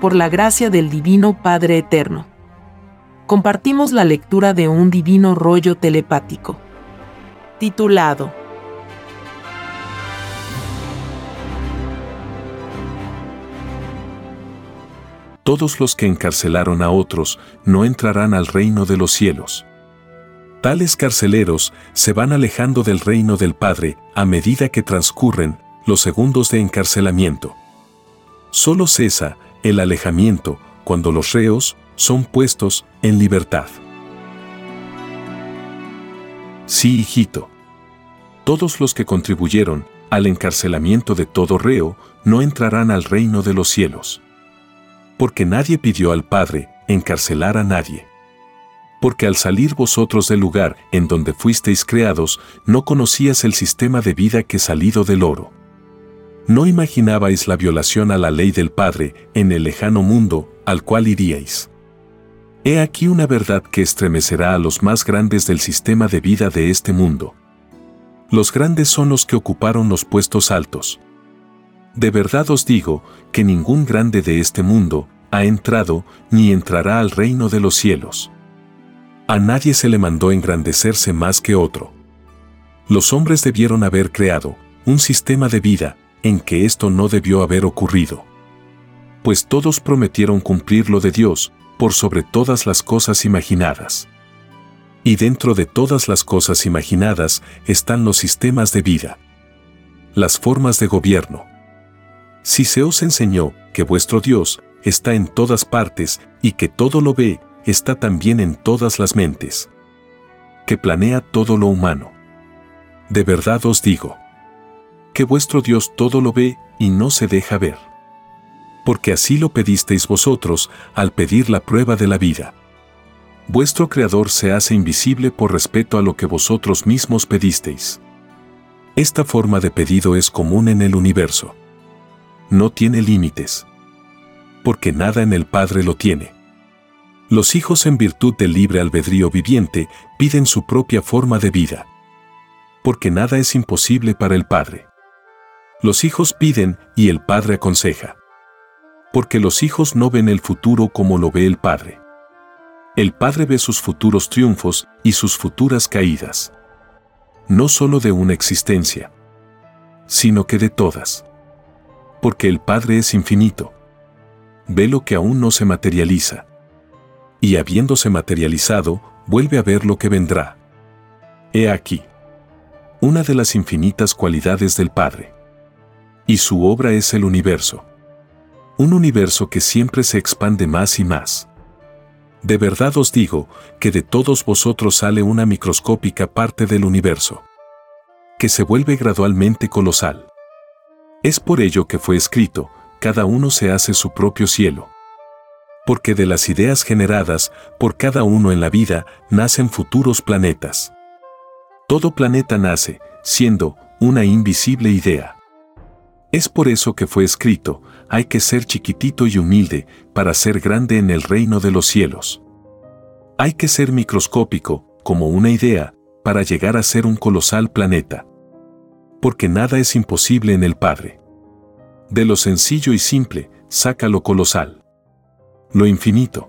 por la gracia del Divino Padre Eterno. Compartimos la lectura de un divino rollo telepático, titulado Todos los que encarcelaron a otros no entrarán al reino de los cielos. Tales carceleros se van alejando del reino del Padre a medida que transcurren los segundos de encarcelamiento. Solo cesa el alejamiento cuando los reos son puestos en libertad. Sí, hijito. Todos los que contribuyeron al encarcelamiento de todo reo no entrarán al reino de los cielos. Porque nadie pidió al Padre encarcelar a nadie porque al salir vosotros del lugar en donde fuisteis creados, no conocías el sistema de vida que salido del oro. No imaginabais la violación a la ley del Padre en el lejano mundo al cual iríais. He aquí una verdad que estremecerá a los más grandes del sistema de vida de este mundo. Los grandes son los que ocuparon los puestos altos. De verdad os digo que ningún grande de este mundo ha entrado ni entrará al reino de los cielos. A nadie se le mandó engrandecerse más que otro. Los hombres debieron haber creado un sistema de vida en que esto no debió haber ocurrido. Pues todos prometieron cumplir lo de Dios por sobre todas las cosas imaginadas. Y dentro de todas las cosas imaginadas están los sistemas de vida. Las formas de gobierno. Si se os enseñó que vuestro Dios está en todas partes y que todo lo ve está también en todas las mentes, que planea todo lo humano. De verdad os digo, que vuestro Dios todo lo ve y no se deja ver. Porque así lo pedisteis vosotros al pedir la prueba de la vida. Vuestro Creador se hace invisible por respeto a lo que vosotros mismos pedisteis. Esta forma de pedido es común en el universo. No tiene límites. Porque nada en el Padre lo tiene. Los hijos en virtud del libre albedrío viviente piden su propia forma de vida. Porque nada es imposible para el Padre. Los hijos piden y el Padre aconseja. Porque los hijos no ven el futuro como lo ve el Padre. El Padre ve sus futuros triunfos y sus futuras caídas. No solo de una existencia, sino que de todas. Porque el Padre es infinito. Ve lo que aún no se materializa y habiéndose materializado, vuelve a ver lo que vendrá. He aquí. Una de las infinitas cualidades del Padre. Y su obra es el universo. Un universo que siempre se expande más y más. De verdad os digo que de todos vosotros sale una microscópica parte del universo, que se vuelve gradualmente colosal. Es por ello que fue escrito, cada uno se hace su propio cielo porque de las ideas generadas por cada uno en la vida nacen futuros planetas. Todo planeta nace siendo una invisible idea. Es por eso que fue escrito, hay que ser chiquitito y humilde para ser grande en el reino de los cielos. Hay que ser microscópico, como una idea, para llegar a ser un colosal planeta. Porque nada es imposible en el Padre. De lo sencillo y simple, saca lo colosal lo infinito.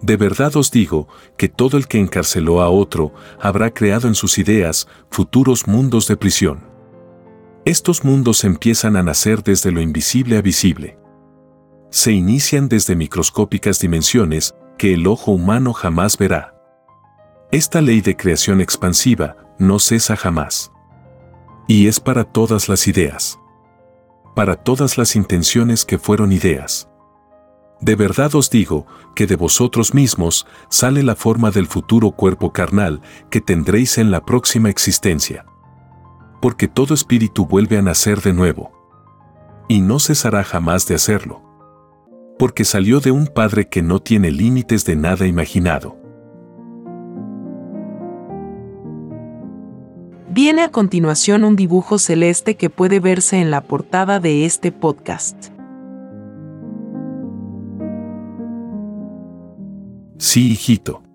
De verdad os digo que todo el que encarceló a otro habrá creado en sus ideas futuros mundos de prisión. Estos mundos empiezan a nacer desde lo invisible a visible. Se inician desde microscópicas dimensiones que el ojo humano jamás verá. Esta ley de creación expansiva no cesa jamás. Y es para todas las ideas. Para todas las intenciones que fueron ideas. De verdad os digo que de vosotros mismos sale la forma del futuro cuerpo carnal que tendréis en la próxima existencia. Porque todo espíritu vuelve a nacer de nuevo. Y no cesará jamás de hacerlo. Porque salió de un Padre que no tiene límites de nada imaginado. Viene a continuación un dibujo celeste que puede verse en la portada de este podcast. Sí, hijito.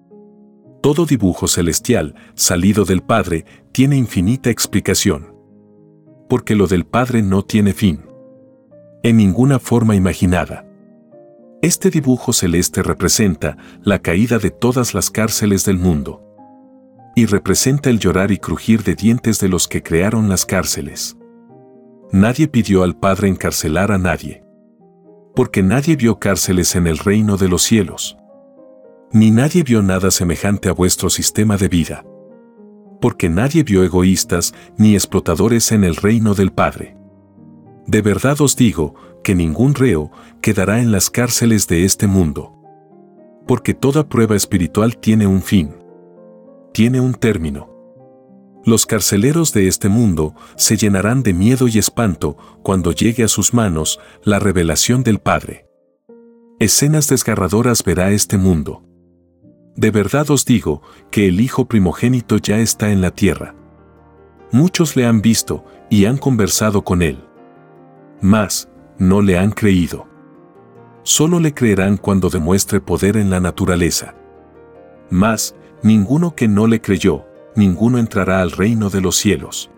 Todo dibujo celestial, salido del Padre, tiene infinita explicación. Porque lo del Padre no tiene fin. En ninguna forma imaginada. Este dibujo celeste representa la caída de todas las cárceles del mundo. Y representa el llorar y crujir de dientes de los que crearon las cárceles. Nadie pidió al Padre encarcelar a nadie. Porque nadie vio cárceles en el reino de los cielos. Ni nadie vio nada semejante a vuestro sistema de vida. Porque nadie vio egoístas ni explotadores en el reino del Padre. De verdad os digo que ningún reo quedará en las cárceles de este mundo. Porque toda prueba espiritual tiene un fin. Tiene un término. Los carceleros de este mundo se llenarán de miedo y espanto cuando llegue a sus manos la revelación del Padre. Escenas desgarradoras verá este mundo. De verdad os digo que el Hijo primogénito ya está en la tierra. Muchos le han visto y han conversado con él. Mas, no le han creído. Solo le creerán cuando demuestre poder en la naturaleza. Mas, ninguno que no le creyó, ninguno entrará al reino de los cielos.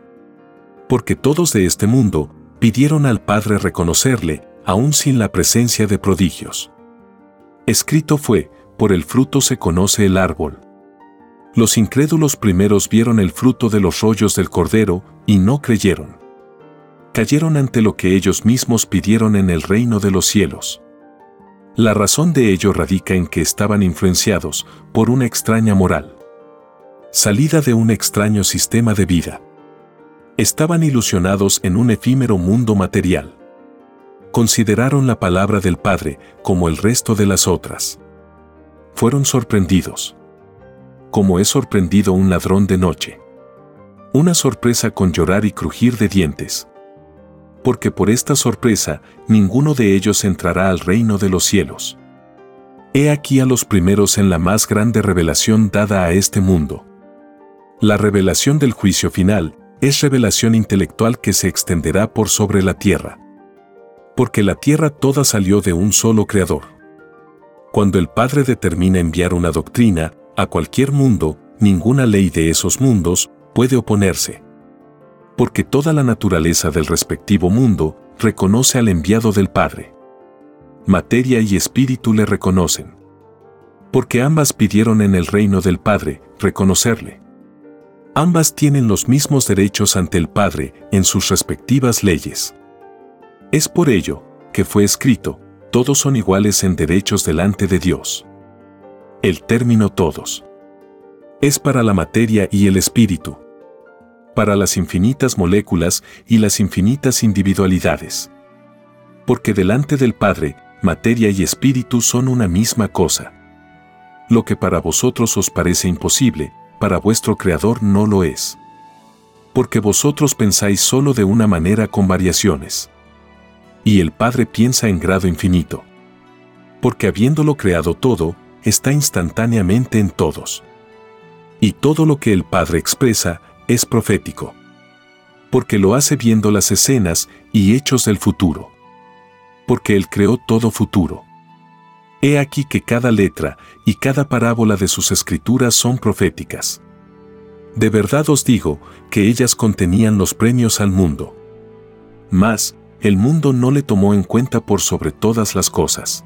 Porque todos de este mundo pidieron al Padre reconocerle, aun sin la presencia de prodigios. Escrito fue, por el fruto se conoce el árbol. Los incrédulos primeros vieron el fruto de los rollos del cordero y no creyeron. Cayeron ante lo que ellos mismos pidieron en el reino de los cielos. La razón de ello radica en que estaban influenciados por una extraña moral. Salida de un extraño sistema de vida. Estaban ilusionados en un efímero mundo material. Consideraron la palabra del Padre como el resto de las otras fueron sorprendidos. Como es sorprendido un ladrón de noche. Una sorpresa con llorar y crujir de dientes. Porque por esta sorpresa ninguno de ellos entrará al reino de los cielos. He aquí a los primeros en la más grande revelación dada a este mundo. La revelación del juicio final es revelación intelectual que se extenderá por sobre la tierra. Porque la tierra toda salió de un solo creador. Cuando el Padre determina enviar una doctrina a cualquier mundo, ninguna ley de esos mundos puede oponerse. Porque toda la naturaleza del respectivo mundo reconoce al enviado del Padre. Materia y espíritu le reconocen. Porque ambas pidieron en el reino del Padre reconocerle. Ambas tienen los mismos derechos ante el Padre en sus respectivas leyes. Es por ello que fue escrito, todos son iguales en derechos delante de Dios. El término todos es para la materia y el espíritu, para las infinitas moléculas y las infinitas individualidades. Porque delante del Padre, materia y espíritu son una misma cosa. Lo que para vosotros os parece imposible, para vuestro Creador no lo es. Porque vosotros pensáis solo de una manera con variaciones y el Padre piensa en grado infinito. Porque habiéndolo creado todo, está instantáneamente en todos. Y todo lo que el Padre expresa es profético. Porque lo hace viendo las escenas y hechos del futuro. Porque Él creó todo futuro. He aquí que cada letra y cada parábola de sus escrituras son proféticas. De verdad os digo que ellas contenían los premios al mundo. Mas, el mundo no le tomó en cuenta por sobre todas las cosas.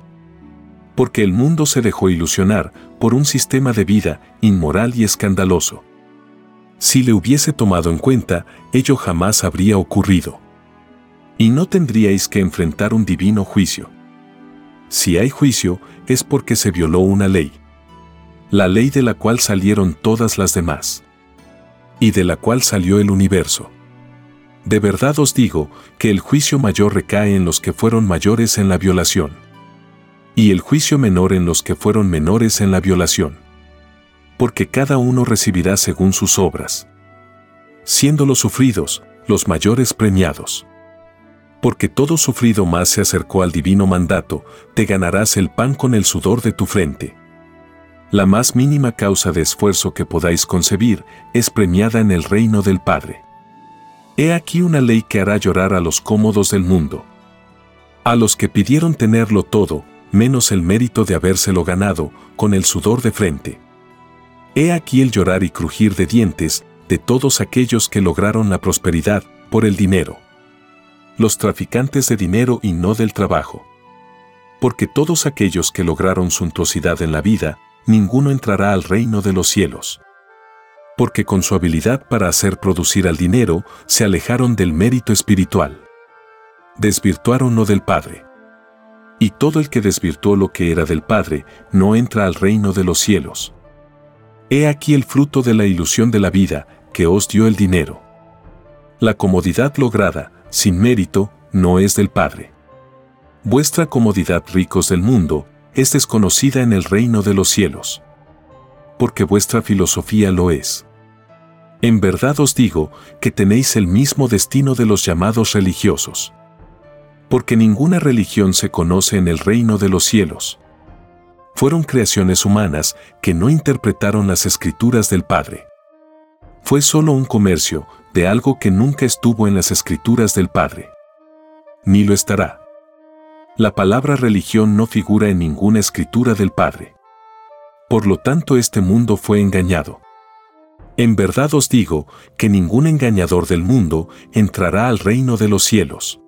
Porque el mundo se dejó ilusionar por un sistema de vida inmoral y escandaloso. Si le hubiese tomado en cuenta, ello jamás habría ocurrido. Y no tendríais que enfrentar un divino juicio. Si hay juicio, es porque se violó una ley. La ley de la cual salieron todas las demás. Y de la cual salió el universo. De verdad os digo que el juicio mayor recae en los que fueron mayores en la violación. Y el juicio menor en los que fueron menores en la violación. Porque cada uno recibirá según sus obras. Siendo los sufridos, los mayores premiados. Porque todo sufrido más se acercó al divino mandato, te ganarás el pan con el sudor de tu frente. La más mínima causa de esfuerzo que podáis concebir es premiada en el reino del Padre. He aquí una ley que hará llorar a los cómodos del mundo. A los que pidieron tenerlo todo, menos el mérito de habérselo ganado, con el sudor de frente. He aquí el llorar y crujir de dientes de todos aquellos que lograron la prosperidad por el dinero. Los traficantes de dinero y no del trabajo. Porque todos aquellos que lograron suntuosidad en la vida, ninguno entrará al reino de los cielos. Porque con su habilidad para hacer producir al dinero, se alejaron del mérito espiritual. Desvirtuaron lo del Padre. Y todo el que desvirtuó lo que era del Padre, no entra al reino de los cielos. He aquí el fruto de la ilusión de la vida, que os dio el dinero. La comodidad lograda, sin mérito, no es del Padre. Vuestra comodidad ricos del mundo, es desconocida en el reino de los cielos. Porque vuestra filosofía lo es. En verdad os digo que tenéis el mismo destino de los llamados religiosos. Porque ninguna religión se conoce en el reino de los cielos. Fueron creaciones humanas que no interpretaron las escrituras del Padre. Fue solo un comercio de algo que nunca estuvo en las escrituras del Padre. Ni lo estará. La palabra religión no figura en ninguna escritura del Padre. Por lo tanto este mundo fue engañado. En verdad os digo que ningún engañador del mundo entrará al reino de los cielos.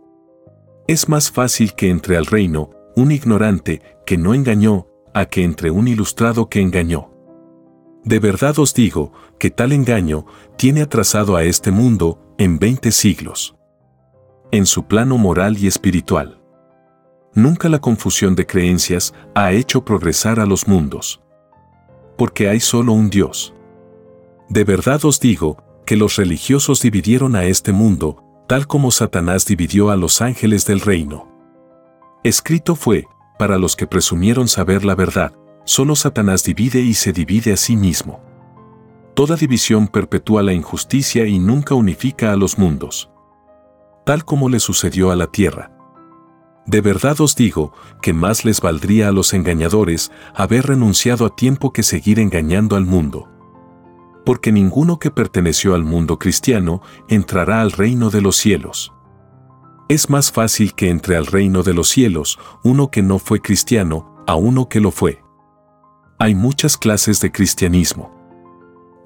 Es más fácil que entre al reino un ignorante que no engañó a que entre un ilustrado que engañó. De verdad os digo que tal engaño tiene atrasado a este mundo en veinte siglos. En su plano moral y espiritual. Nunca la confusión de creencias ha hecho progresar a los mundos. Porque hay solo un Dios. De verdad os digo que los religiosos dividieron a este mundo, tal como Satanás dividió a los ángeles del reino. Escrito fue, para los que presumieron saber la verdad, solo Satanás divide y se divide a sí mismo. Toda división perpetúa la injusticia y nunca unifica a los mundos. Tal como le sucedió a la tierra, de verdad os digo que más les valdría a los engañadores haber renunciado a tiempo que seguir engañando al mundo. Porque ninguno que perteneció al mundo cristiano entrará al reino de los cielos. Es más fácil que entre al reino de los cielos uno que no fue cristiano a uno que lo fue. Hay muchas clases de cristianismo.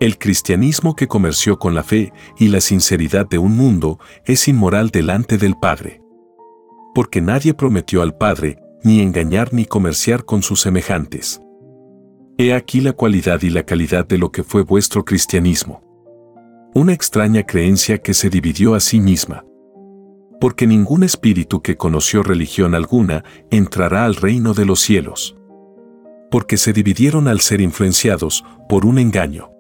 El cristianismo que comerció con la fe y la sinceridad de un mundo es inmoral delante del Padre porque nadie prometió al Padre, ni engañar ni comerciar con sus semejantes. He aquí la cualidad y la calidad de lo que fue vuestro cristianismo. Una extraña creencia que se dividió a sí misma. Porque ningún espíritu que conoció religión alguna entrará al reino de los cielos. Porque se dividieron al ser influenciados por un engaño.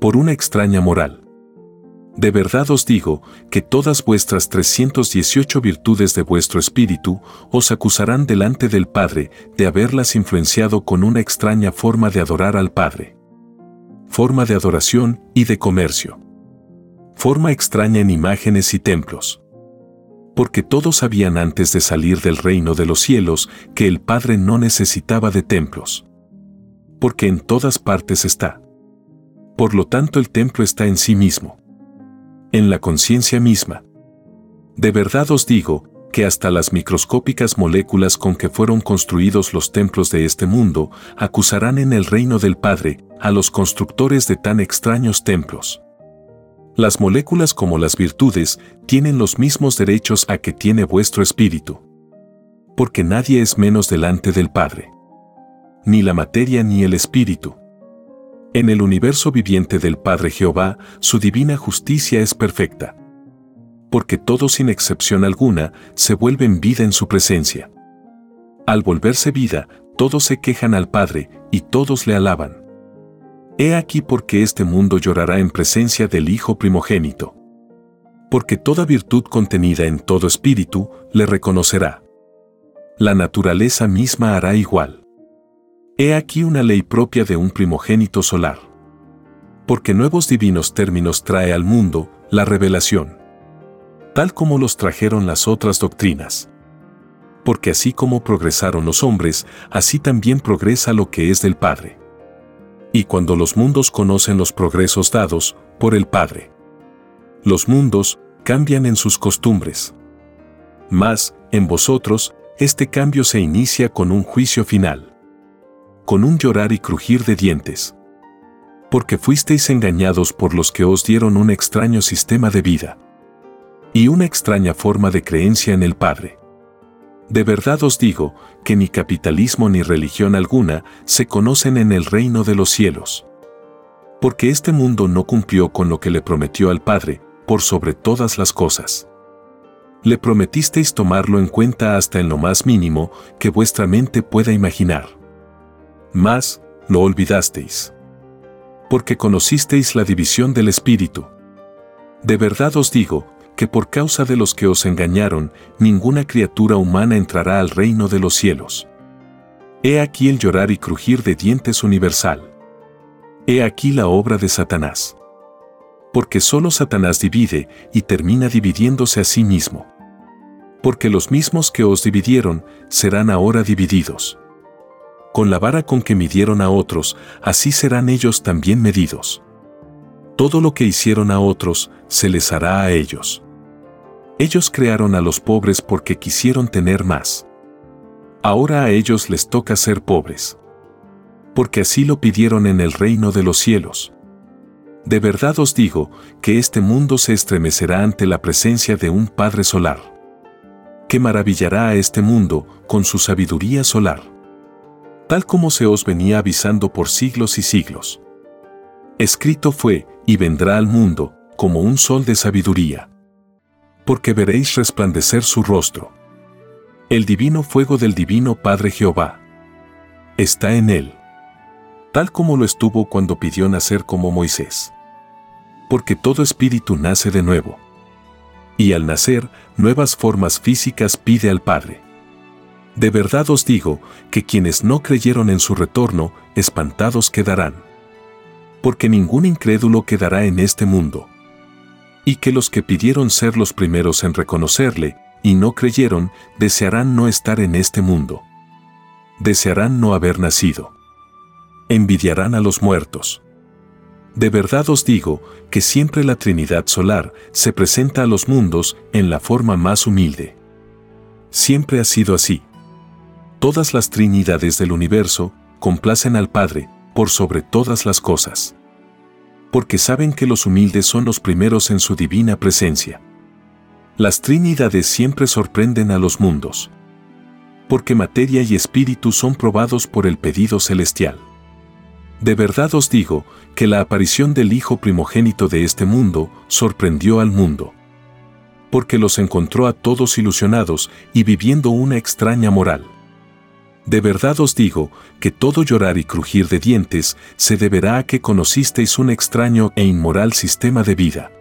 Por una extraña moral de verdad os digo que todas vuestras 318 virtudes de vuestro espíritu os acusarán delante del Padre de haberlas influenciado con una extraña forma de adorar al Padre. Forma de adoración y de comercio. Forma extraña en imágenes y templos. Porque todos sabían antes de salir del reino de los cielos que el Padre no necesitaba de templos. Porque en todas partes está. Por lo tanto el templo está en sí mismo en la conciencia misma. De verdad os digo, que hasta las microscópicas moléculas con que fueron construidos los templos de este mundo acusarán en el reino del Padre a los constructores de tan extraños templos. Las moléculas como las virtudes tienen los mismos derechos a que tiene vuestro espíritu. Porque nadie es menos delante del Padre. Ni la materia ni el espíritu. En el universo viviente del Padre Jehová, su divina justicia es perfecta. Porque todos sin excepción alguna se vuelven vida en su presencia. Al volverse vida, todos se quejan al Padre y todos le alaban. He aquí porque este mundo llorará en presencia del Hijo primogénito. Porque toda virtud contenida en todo espíritu le reconocerá. La naturaleza misma hará igual. He aquí una ley propia de un primogénito solar. Porque nuevos divinos términos trae al mundo la revelación. Tal como los trajeron las otras doctrinas. Porque así como progresaron los hombres, así también progresa lo que es del Padre. Y cuando los mundos conocen los progresos dados por el Padre, los mundos cambian en sus costumbres. Mas, en vosotros, este cambio se inicia con un juicio final con un llorar y crujir de dientes. Porque fuisteis engañados por los que os dieron un extraño sistema de vida. Y una extraña forma de creencia en el Padre. De verdad os digo que ni capitalismo ni religión alguna se conocen en el reino de los cielos. Porque este mundo no cumplió con lo que le prometió al Padre, por sobre todas las cosas. Le prometisteis tomarlo en cuenta hasta en lo más mínimo que vuestra mente pueda imaginar. Mas, lo olvidasteis. Porque conocisteis la división del Espíritu. De verdad os digo, que por causa de los que os engañaron, ninguna criatura humana entrará al reino de los cielos. He aquí el llorar y crujir de dientes universal. He aquí la obra de Satanás. Porque solo Satanás divide y termina dividiéndose a sí mismo. Porque los mismos que os dividieron serán ahora divididos. Con la vara con que midieron a otros, así serán ellos también medidos. Todo lo que hicieron a otros, se les hará a ellos. Ellos crearon a los pobres porque quisieron tener más. Ahora a ellos les toca ser pobres. Porque así lo pidieron en el reino de los cielos. De verdad os digo que este mundo se estremecerá ante la presencia de un Padre solar. Que maravillará a este mundo con su sabiduría solar. Tal como se os venía avisando por siglos y siglos. Escrito fue, y vendrá al mundo, como un sol de sabiduría porque veréis resplandecer su rostro. El divino fuego del divino Padre Jehová está en él, tal como lo estuvo cuando pidió nacer como Moisés. Porque todo espíritu nace de nuevo. Y al nacer, nuevas formas físicas pide al Padre. De verdad os digo que quienes no creyeron en su retorno, espantados quedarán. Porque ningún incrédulo quedará en este mundo y que los que pidieron ser los primeros en reconocerle, y no creyeron, desearán no estar en este mundo. Desearán no haber nacido. Envidiarán a los muertos. De verdad os digo que siempre la Trinidad solar se presenta a los mundos en la forma más humilde. Siempre ha sido así. Todas las Trinidades del universo complacen al Padre por sobre todas las cosas porque saben que los humildes son los primeros en su divina presencia. Las Trinidades siempre sorprenden a los mundos. Porque materia y espíritu son probados por el pedido celestial. De verdad os digo que la aparición del Hijo primogénito de este mundo sorprendió al mundo. Porque los encontró a todos ilusionados y viviendo una extraña moral. De verdad os digo que todo llorar y crujir de dientes se deberá a que conocisteis un extraño e inmoral sistema de vida.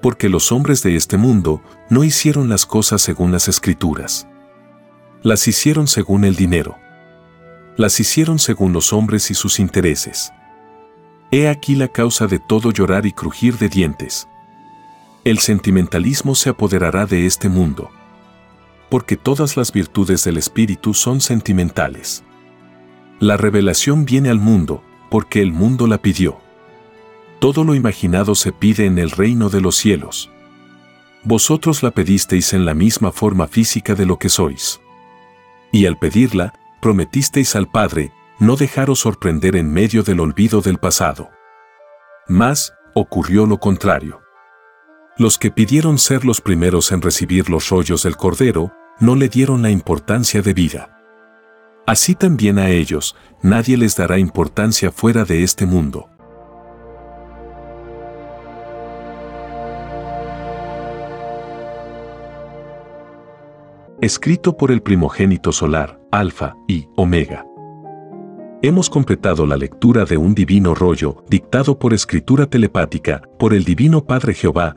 Porque los hombres de este mundo no hicieron las cosas según las escrituras. Las hicieron según el dinero. Las hicieron según los hombres y sus intereses. He aquí la causa de todo llorar y crujir de dientes. El sentimentalismo se apoderará de este mundo porque todas las virtudes del Espíritu son sentimentales. La revelación viene al mundo, porque el mundo la pidió. Todo lo imaginado se pide en el reino de los cielos. Vosotros la pedisteis en la misma forma física de lo que sois. Y al pedirla, prometisteis al Padre, no dejaros sorprender en medio del olvido del pasado. Mas, ocurrió lo contrario. Los que pidieron ser los primeros en recibir los rollos del Cordero, no le dieron la importancia de vida. Así también a ellos, nadie les dará importancia fuera de este mundo. Escrito por el primogénito solar, Alfa y Omega. Hemos completado la lectura de un divino rollo, dictado por escritura telepática, por el Divino Padre Jehová,